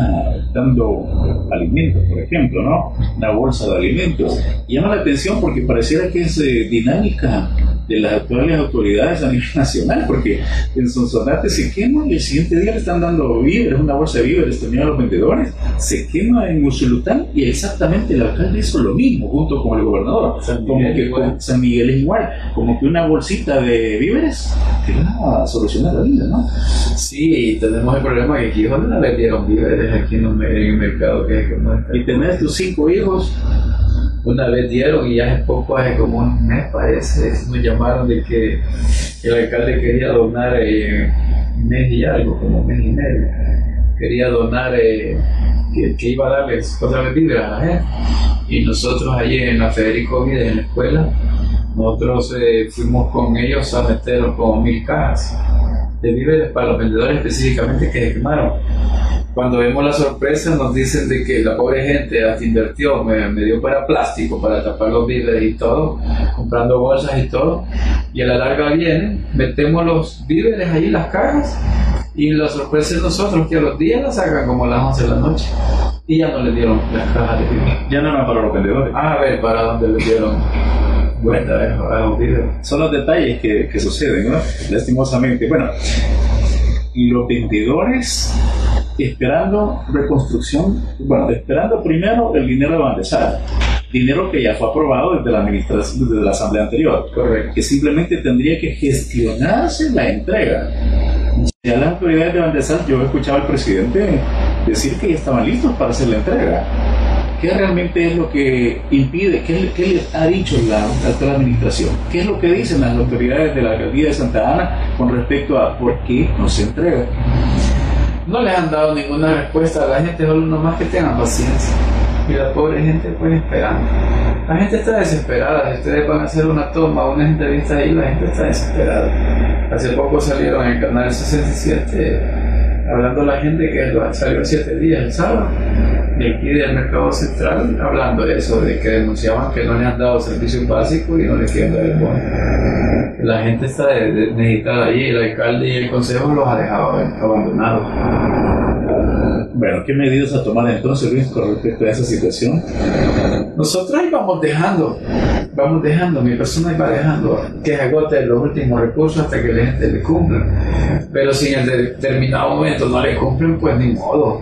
dando alimentos, por ejemplo, ¿no? Una bolsa de alimentos. llama la atención porque pareciera que es eh, dinámica de las actuales autoridades a nivel nacional, porque en Sonsonate se quema y el siguiente día le están dando víveres, una bolsa de víveres a los vendedores, se quema en Usulután y exactamente el alcalde hizo lo mismo junto con el gobernador. San como Miguel que igual. San Miguel es igual, como que una bolsita de víveres te va a solucionar la vida, ¿no? Sí, tenemos el problema que aquí no le dieron víveres aquí en, el- en el mercado que es como este. Y tenés tus cinco hijos, Una vez dieron y hace poco, hace como un mes parece, nos llamaron de que el alcalde quería donar eh, un mes y algo, como un mes y medio. Quería donar, eh, que, iba a darles otra vez víveres a la gente. Y nosotros allí en la Federico Vides, en la escuela, nosotros eh, fuimos con ellos a meter como mil cajas de víveres para los vendedores específicamente que se quemaron. Cuando vemos la sorpresa nos dicen de que la pobre gente hasta invirtió, me, me dio para plástico, para tapar los víveres y todo, comprando bolsas y todo, y a la larga vienen, metemos los víveres ahí en las cajas y la sorpresa es nosotros que a los días las sacan como a las 11 de la noche y ya no le dieron las cajas de víveres. ya no eran para los vendedores. A ver para dónde le dieron vuelta a los víveres. son los detalles que, que suceden, ¿no? Lastimosamente. Bueno, los vendedores esperando reconstrucción, bueno, esperando primero el dinero de Bandesar, dinero que ya fue aprobado desde la administración, desde la asamblea anterior, Correcto. que simplemente tendría que gestionarse la entrega. Ya las autoridades de Bandesar, yo he escuchado al presidente decir que ya estaban listos para hacer la entrega. ¿Qué realmente es lo que impide? ¿Qué, qué le ha dicho la actual administración? ¿Qué es lo que dicen las autoridades de la alcaldía de Santa Ana con respecto a por qué no se entrega? No les han dado ninguna respuesta a la gente, solo nomás que tengan paciencia. Y la pobre gente pues esperando. La gente está desesperada, si ustedes van a hacer una toma, una entrevista ahí, la gente está desesperada. Hace poco salieron en el canal 67 hablando la gente que salió siete días el sábado aquí del mercado central hablando de eso, de que denunciaban que no le han dado servicios básicos y no le quieren dar el bono. La gente está de- de- necesitada allí, el alcalde y el consejo los ha dejado abandonados. Bueno, ¿qué medidas a tomar entonces, Luis, con respecto a esa situación? Nosotros ahí vamos dejando, vamos dejando, mi persona va dejando que agote los últimos recursos hasta que la gente le cumpla. Pero si en determinado momento no le cumplen, pues ni modo.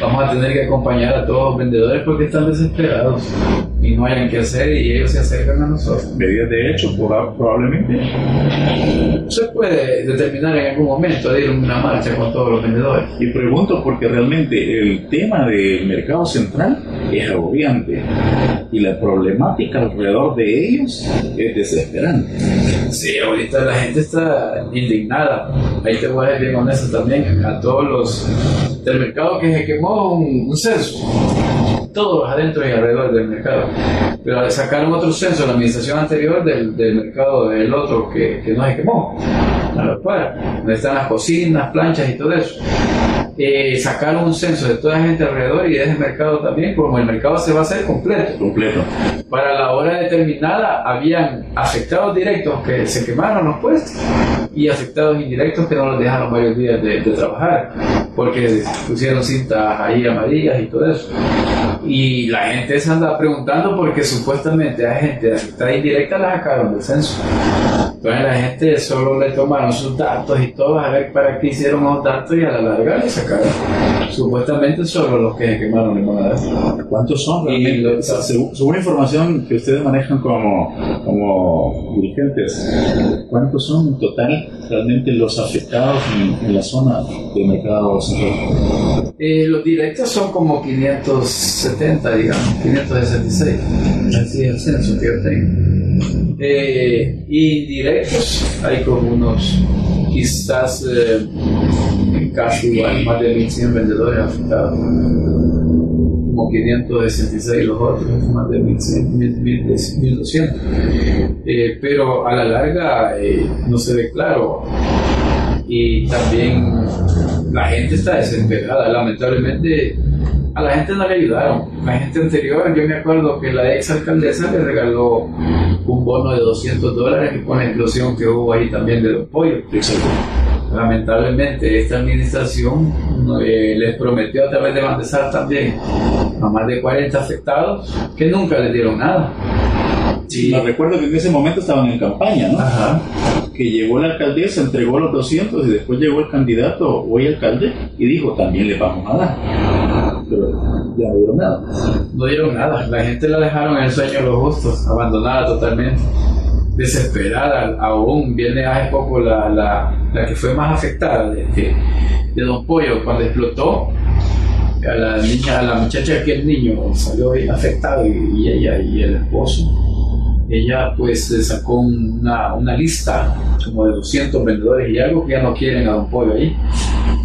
Vamos a tener que acompañar a todos los vendedores porque están desesperados y no hayan que hacer y ellos se acercan a nosotros. Medidas de hecho, proba- probablemente. Se puede determinar en algún momento de ir a una marcha con todos los vendedores. Y pregunto porque realmente el tema del mercado central es agobiante y la problemática alrededor de ellos es desesperante. Sí, ahorita la gente está indignada. Ahí te voy a ser bien honesto también. A todos los del mercado que se quemó un, un censo. Todos adentro y alrededor del mercado. Pero sacaron otro censo en la administración anterior del, del mercado del otro que, que no se quemó. A la par. Donde están las cocinas, planchas y todo eso. Eh, sacaron un censo de toda la gente alrededor y de ese mercado también, como el mercado se va a hacer completo. Completo. Para la hora determinada habían afectados directos que se quemaron los puestos y afectados indirectos que no los dejaron varios días de, de trabajar porque pusieron cintas ahí amarillas y todo eso. Y la gente se anda preguntando porque supuestamente a gente afectada indirecta la sacaron del censo. Entonces la gente solo le tomaron sus datos y todo a ver para qué hicieron los datos y a la larga le sacaron. Supuestamente solo los que quemaron le van a dar. ¿Cuántos son Y realmente? lo- según, según información que ustedes manejan como, como dirigentes, ¿cuántos son en total realmente los afectados en, en la zona del mercado central? Eh, los directos son como 570, digamos, 566. Así es el censo que yo tengo. Eh, indirectos hay como unos, quizás eh, casi igual, más de 1100 vendedores afectados. Como 566 los otros, más de 1100, 1000, 1200. Eh, pero a la larga eh, no se ve claro y también la gente está desesperada. Lamentablemente a la gente no le ayudaron. La gente anterior, yo me acuerdo que la ex alcaldesa le regaló un bono de 200 dólares con la explosión que hubo ahí también de los pollos. Lamentablemente esta administración eh, les prometió a través de Bandesar también a más de 40 afectados que nunca les dieron nada. Sí. Me recuerdo que en ese momento estaban en campaña, ¿no? Ajá. Que llegó la alcaldesa, entregó los 200 y después llegó el candidato, hoy alcalde, y dijo, también le vamos a dar. Pero ya no dieron nada. No dieron nada. La gente la dejaron en el sueño de los justos, abandonada totalmente, desesperada. Aún viene hace poco la, la, la que fue más afectada de, de, Don Pollo cuando explotó a la niña, a la muchacha que el niño salió afectado y, y ella y el esposo ella pues sacó una, una, lista como de 200 vendedores y algo que ya no quieren a Don Pollo ahí.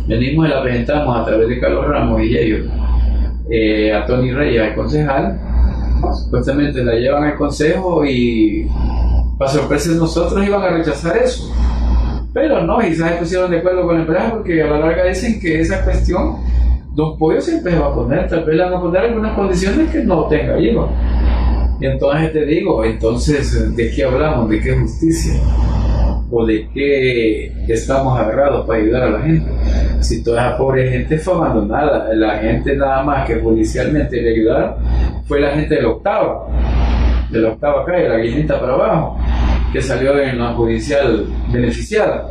Venimos y la presentamos a través de Carlos Ramos y ellos eh, a Tony Reyes, al concejal. Supuestamente la llevan al consejo y para sorpresa de nosotros iban a rechazar eso. Pero no, y se pusieron de acuerdo con la empresa porque a la larga dicen que esa cuestión Don Pollo siempre se va a poner, tal vez le van a poner algunas condiciones que no tenga hijos. Y entonces te digo, entonces, ¿de qué hablamos? ¿De qué justicia? ¿O de qué estamos agarrados para ayudar a la gente? Si toda esa pobre gente fue abandonada, la gente nada más que judicialmente le ayudaron fue la gente de la octava, de la octava calle, la guinita para abajo, que salió en la judicial beneficiada.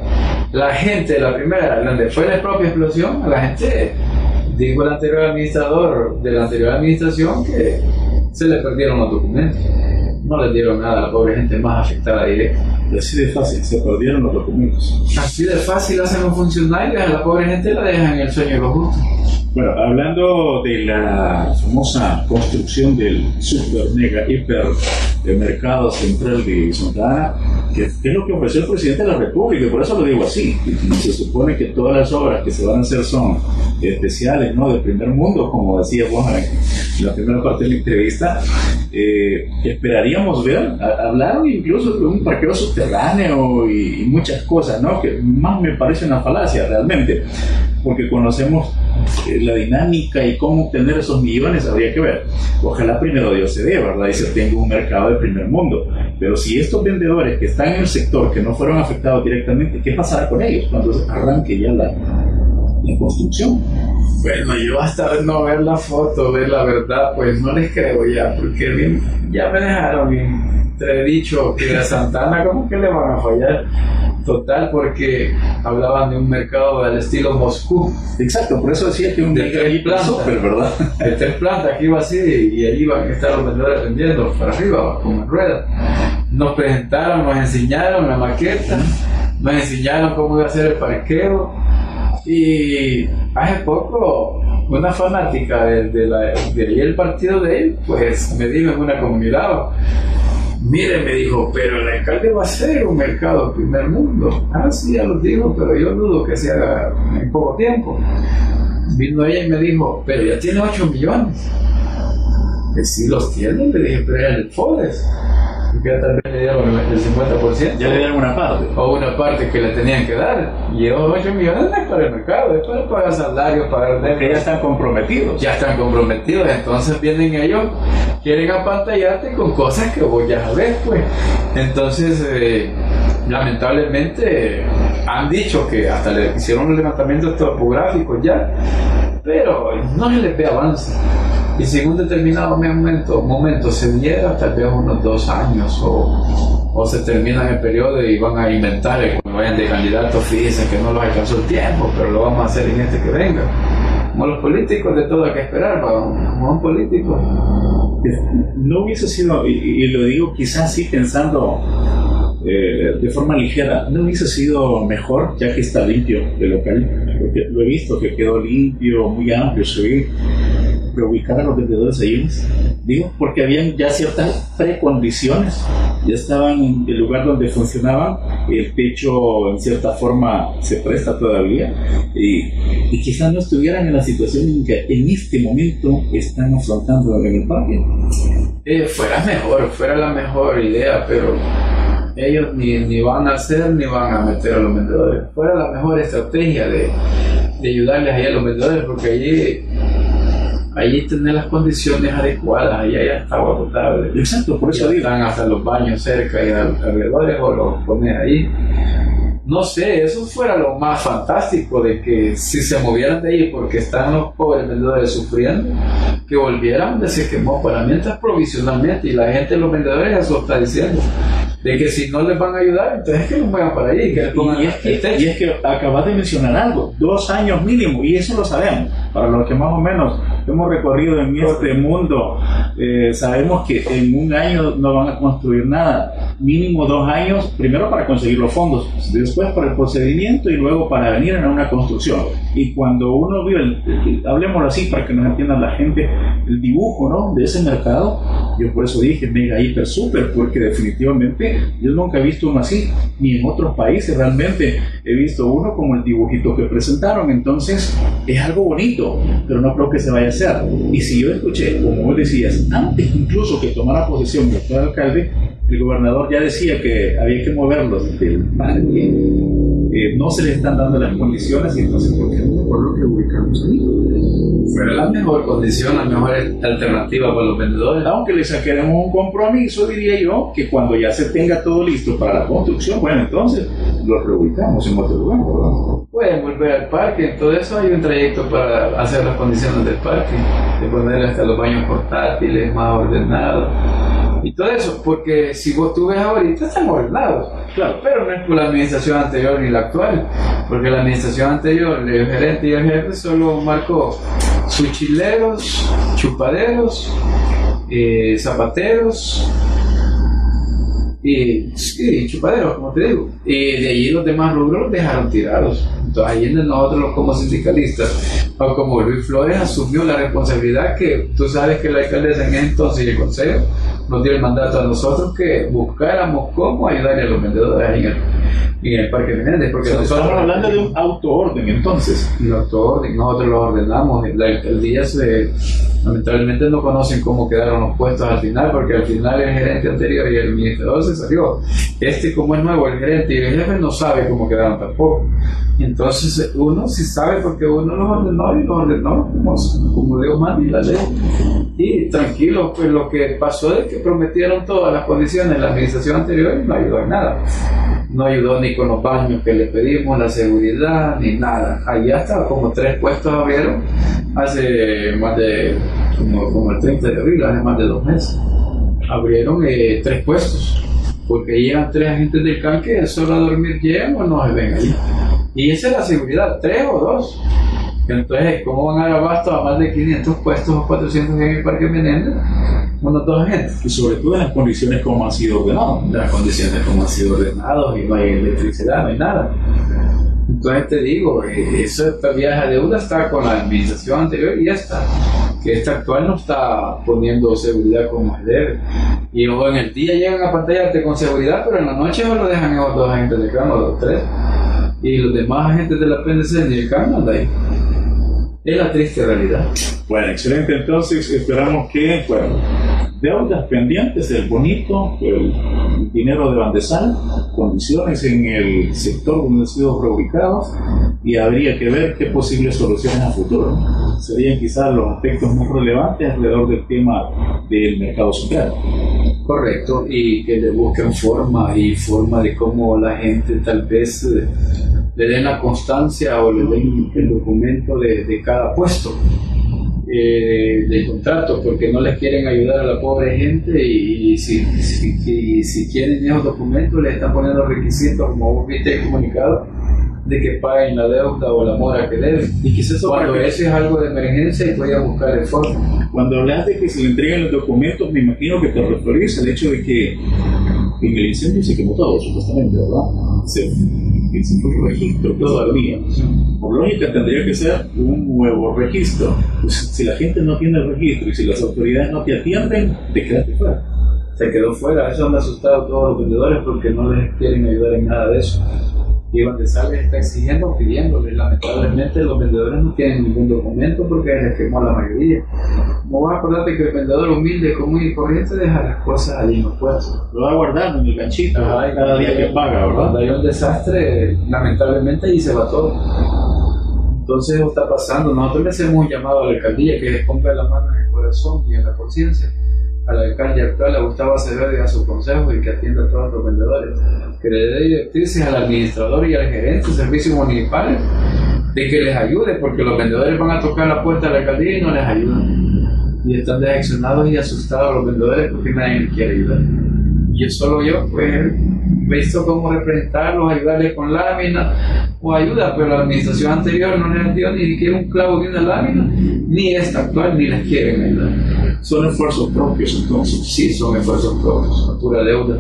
La gente de la primera, donde fue la propia explosión, la gente, dijo el anterior administrador de la anterior administración que se le perdieron los documentos. No les dieron nada a la pobre gente más afectada directa. Así de fácil, se perdieron los documentos. Así de fácil hacen los funcionarios, a la pobre gente la dejan en el sueño de los justos. Bueno, hablando de la famosa construcción del super mega hiper de mercado central de Santana, que es lo que ofreció el presidente de la República, y por eso lo digo así. Se supone que todas las obras que se van a hacer son especiales, ¿no? Del primer mundo, como decía vos en la primera parte de la entrevista. Eh, esperaríamos ver, hablaron incluso de un parqueo subterráneo y, y muchas cosas, ¿no? Que más me parece una falacia realmente, porque conocemos la dinámica y cómo obtener esos millones habría que ver. Ojalá primero Dios se dé, ¿verdad? Y se tenga un mercado de primer mundo. Pero si estos vendedores que están en el sector, que no fueron afectados directamente, ¿qué pasará con ellos cuando arranque ya la, la construcción? Bueno, yo hasta no ver la foto, ver la verdad, pues no les creo ya, porque ya me dejaron entredicho que a Santana, ¿cómo que le van a fallar? Total, porque hablaban de un mercado al estilo Moscú. Exacto, por eso decía que un de tres plantas, super, ¿verdad? De tres plantas que iba así y ahí iban a estar los vendedores vendiendo para arriba, como en ruedas. Nos presentaron, nos enseñaron la maqueta, nos enseñaron cómo iba a ser el parqueo y hace poco una fanática de, de, la, de ahí el partido de él, pues me dijo en una comunidad, mire, me dijo, pero el alcalde va a ser un mercado primer mundo. Ah, sí, ya lo digo, pero yo dudo que se haga en poco tiempo. Vino ella y me dijo, pero ya tiene 8 millones. Que sí los tiene, le dije, pero el. Ya tal vez le dieron el 50%. Ya le dieron una parte. O una parte que le tenían que dar. Y esos 8 millones no es para el mercado, es para pagar salarios, pagar deudas. ya están comprometidos. Ya están comprometidos, entonces vienen ellos, quieren apantallarte con cosas que vos ya sabés, pues. Entonces, eh, lamentablemente, han dicho que hasta le hicieron un levantamiento topográfico ya, pero no se les ve avance. Y si en un determinado momento, momento se diera, tal vez unos dos años o, o se termina el periodo y van a inventar, cuando vayan de candidatos, fíjense que no los alcanzó el tiempo, pero lo vamos a hacer en este que venga. Como los políticos, de todo hay que esperar, como un político. No hubiese sido, y, lo digo quizás sí pensando eh, de forma ligera, ¿no hubiese sido mejor, ya que está limpio el local? Porque lo he visto que quedó limpio, muy amplio, se reubicar a los vendedores ahí, digo, porque habían ya ciertas precondiciones, ya estaban en el lugar donde funcionaban, el techo en cierta forma se presta todavía, y, y quizás no estuvieran en la situación en que en este momento están afrontando en el parque. Eh, fuera mejor, fuera la mejor idea, pero ellos ni, ni van a hacer ni van a meter a los vendedores. Fuera la mejor estrategia de, de ayudarles ahí a los vendedores, porque allí allí tener las condiciones adecuadas, allá ya está agua potable. Exacto, por eso digo. Están hasta los baños cerca y alrededor, o los pones ahí. No sé, eso fuera lo más fantástico de que si se movieran de ahí porque están los pobres vendedores sufriendo, que volvieran donde se quemó para mientras provisionalmente y la gente, los vendedores, eso está diciendo de que si no les van a ayudar, entonces que los vayan para ahí. Que y, es que, y es que acabas de mencionar algo, dos años mínimo, y eso lo sabemos. Para los que más o menos hemos recorrido en este mundo, eh, sabemos que en un año no van a construir nada. Mínimo dos años, primero para conseguir los fondos, después para el procedimiento y luego para venir a una construcción. Y cuando uno vio, el, hablemoslo así para que nos entienda la gente, el dibujo ¿no? de ese mercado, yo por eso dije mega, hiper, super, porque definitivamente yo nunca he visto uno así, ni en otros países realmente he visto uno como el dibujito que presentaron. Entonces es algo bonito, pero no creo que se vaya a hacer. Y si yo escuché, como vos decías, antes incluso que tomara posesión el alcalde, el gobernador ya decía que había que moverlos del parque. Eh, no se le están dando las condiciones y entonces, ¿por qué no por lo que ubicamos ahí? Fuera la mejor condición, la mejor alternativa para los vendedores. Aunque le saquemos un compromiso, diría yo, que cuando ya se tenga todo listo para la construcción, bueno, entonces los reubicamos en otro lugar, ¿verdad? Pueden volver al parque, todo eso hay un trayecto para hacer las condiciones del parque, de poner hasta los baños portátiles más ordenados y todo eso, porque si vos tú ves ahorita están ordenados, claro, pero no es por la administración anterior ni la actual, porque la administración anterior, el gerente y el jefe solo marcó suchileros, chupaderos, eh, zapateros, y, chupaderos, como te digo. Y de allí los demás rubros los dejaron tirados. Entonces ahí en nosotros como sindicalistas, o como Luis Flores asumió la responsabilidad que tú sabes que la alcaldesa en ese entonces y el consejo nos dio el mandato a nosotros que buscáramos cómo ayudarle a los vendedores en el, en el Parque Menéndez. Porque nosotros, estamos hablando de un autoorden entonces. Un autoorden, nosotros lo ordenamos. La alcaldía se lamentablemente no conocen cómo quedaron los puestos al final, porque al final el gerente anterior y el administrador se salió. Este, como es nuevo, el gerente y el jefe no sabe cómo quedaron tampoco. Entonces, uno sí sabe porque uno los ordenó y los ordenó como, como Dios manda y la ley. Y tranquilo, pues lo que pasó es que prometieron todas las condiciones en la administración anterior y no ayudó en nada. No ayudó ni con los baños que le pedimos, la seguridad, ni nada. Allá hasta como tres puestos abrieron hace más de como, el 30 de abril, hace más de dos meses. Abrieron eh, tres puestos porque llegan tres agentes del CAN que solo a dormir llegan o no se ven ahí. Y esa es la seguridad, tres o dos. Entonces, ¿cómo van a dar abasto a más de 500 puestos o 400 en el Parque Menéndez? Bueno, toda gente. Y sobre todo en las condiciones como han sido ordenados. Las condiciones como han sido ordenados y no hay electricidad, no hay nada. Entonces te digo, eh, esta vieja deuda está con la administración anterior y ya está. Que esta actual no está poniendo seguridad como se debe. Y ojo, en el día llegan a pantallarte con seguridad, pero en la noche solo dejan esos dos agentes de cámara, los tres. Y los demás agentes de la PNC ni el cámara de ahí. Es la triste realidad. Bueno, excelente. Entonces esperamos que, bueno, deudas pendientes del bonito, el dinero de Bandesal, condiciones en el sector donde han sido reubicados y habría que ver qué posibles soluciones a futuro. Serían quizás los aspectos más relevantes alrededor del tema del mercado social. Correcto, y que le busquen forma y forma de cómo la gente tal vez eh, le den la constancia o le den el documento de, de cada puesto eh, de contrato porque no les quieren ayudar a la pobre gente y, si, si, si, quieren esos documentos les están poniendo requisitos como vos viste el comunicado de que paguen la deuda o la mora que deben. Y quizás cuando eso es algo de emergencia y voy a buscar el fondo. Cuando hablas de que se le entreguen los documentos, me imagino que te referís al hecho de que en el incendio se quemó todo, supuestamente, ¿verdad? Se ese fue registro todavía. Por lógica tendría que ser un nuevo registro. Pues, si la gente no tiene el registro y si las autoridades no te atienden, te quedaste fuera. Se quedó fuera, eso han asustado a todos los vendedores porque no les quieren ayudar en nada de eso. Y donde sale está exigiendo, pidiéndole. Lamentablemente los vendedores no tienen ningún documento porque les quemó la mayoría. vos acordate que el vendedor humilde, común y corriente deja las cosas allí no puedes. Lo va guardando en el ganchito cada día que paga, ¿verdad? Cuando hay un desastre, lamentablemente ahí se va todo. Entonces eso está pasando. Nosotros le hacemos un llamado a la alcaldía que ponga la mano en el corazón y en la conciencia al alcalde actual, a Gustavo Acevedo y a su consejo y que atienda a todos los vendedores. Que le dé directrices al administrador y al gerente de servicios municipales de que les ayude, porque los vendedores van a tocar la puerta de la alcaldía y no les ayudan. Y están deaccionados y asustados los vendedores porque nadie quiere ayudar. Y solo yo, pues, visto cómo representarlos, ayudarles con lámina o ayuda, pero la administración anterior no les dio ni siquiera un clavo de una lámina, ni esta actual ni les quieren ayudar. Son esfuerzos propios entonces. Sí, son esfuerzos propios, a pura deuda.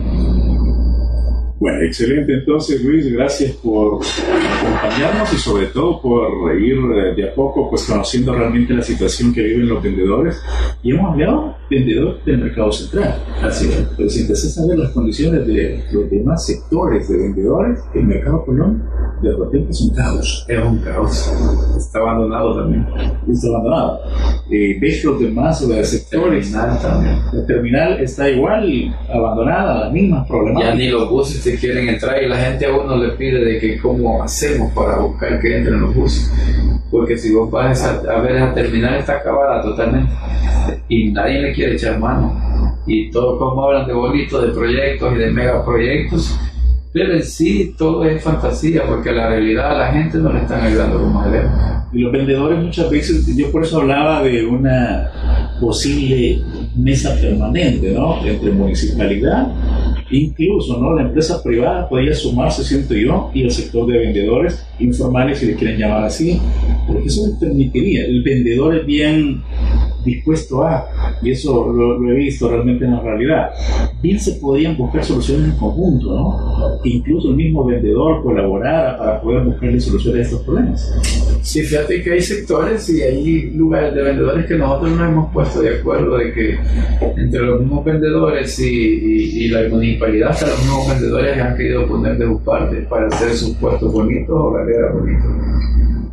Bueno, excelente entonces Luis, gracias por acompañarnos y sobre todo por ir eh, de a poco pues conociendo realmente la situación que viven los vendedores y hemos hablado vendedor del mercado central. Así es, pero si empezás a ver las condiciones de los demás sectores de vendedores, el mercado Colón de repente es un caos. Es un caos. Está abandonado también. Está abandonado. Eh, ves los demás sectores. Terminal también. La terminal está igual, abandonada, las mismas problemáticas. Ya ni los buses se quieren entrar y la gente a uno le pide de que cómo hacemos para buscar que entren los buses. Porque si vos vas a, a ver esa terminal está acabada totalmente y nadie le quiere echar mano. Y todos como hablan de bonitos, de proyectos y de megaproyectos, pero en sí todo es fantasía porque la realidad a la gente no le están ayudando como debemos. Y los vendedores muchas veces, yo por eso hablaba de una posible mesa permanente, ¿no? Entre municipalidad, incluso, ¿no? La empresa privada podría sumarse, siento yo, y el sector de vendedores informales, si le quieren llamar así, porque eso les permitiría. El vendedor es bien dispuesto a, y eso lo, he visto realmente en la realidad, bien se podían buscar soluciones en conjunto, ¿no? Incluso el mismo vendedor colaborara para poder buscarle soluciones a estos problemas. Sí, fíjate que hay sectores y hay lugares de vendedores que nosotros nos hemos puesto de acuerdo de que entre los mismos vendedores y, la municipalidad, hasta los mismos vendedores han querido poner de su parte para hacer sus puestos bonitos o galeras bonitos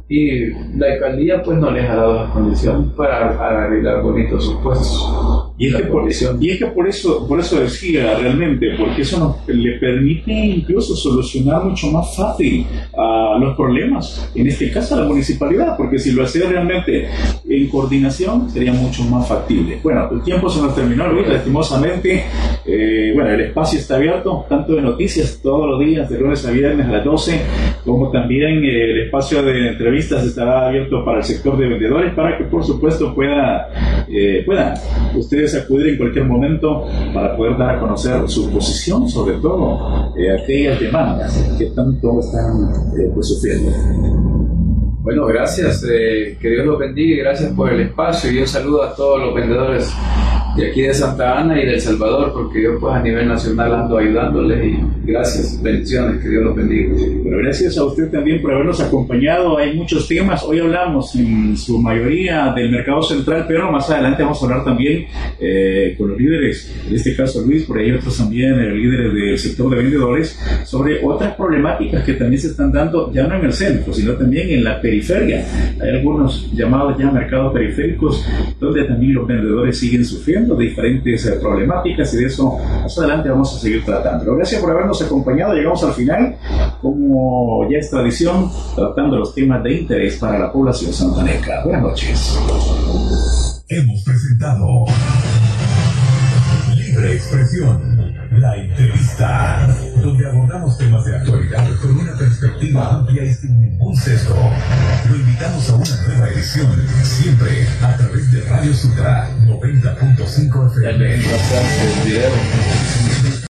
y la alcaldía pues no les ha dado las condiciones para arreglar bonitos sus puestos. Y es, que por, y es que por eso, por eso decía realmente, porque eso nos le permite incluso solucionar mucho más fácil uh, los problemas, en este caso a la municipalidad, porque si lo hacía realmente en coordinación sería mucho más factible. Bueno, el tiempo se nos terminó, Luis, lastimosamente. Eh, bueno, el espacio está abierto, tanto de noticias todos los días, de lunes a viernes a las 12, como también eh, el espacio de entrevistas estará abierto para el sector de vendedores, para que por supuesto pueda, eh, puedan ustedes acudir en cualquier momento para poder dar a conocer su posición, sobre todo eh, aquellas demandas que tanto están eh, pues, sufriendo. Bueno, gracias, eh, que Dios los bendiga y gracias por el espacio y un saludo a todos los vendedores de aquí de Santa Ana y de Salvador, porque yo pues a nivel nacional ando ayudándoles y gracias, bendiciones, que Dios los bendiga. Bueno, gracias a usted también por habernos acompañado. Hay muchos temas, hoy hablamos en su mayoría del mercado central, pero más adelante vamos a hablar también eh, con los líderes, en este caso Luis, por ahí otros también eh, líderes del sector de vendedores, sobre otras problemáticas que también se están dando ya no en el centro, sino también en la periferia. Hay algunos llamados ya mercados periféricos donde también los vendedores siguen sufriendo de diferentes eh, problemáticas y de eso más adelante vamos a seguir tratando. Gracias por habernos acompañado, llegamos al final, como ya es tradición, tratando los temas de interés para la población santaneca. Buenas noches. Hemos presentado Libre Expresión, la entrevista, donde abordamos temas de actualidad con una perspectiva amplia y sin ningún sesgo. Lo invitamos a una nueva edición, siempre a través de Radio Sutra 90.5 FM.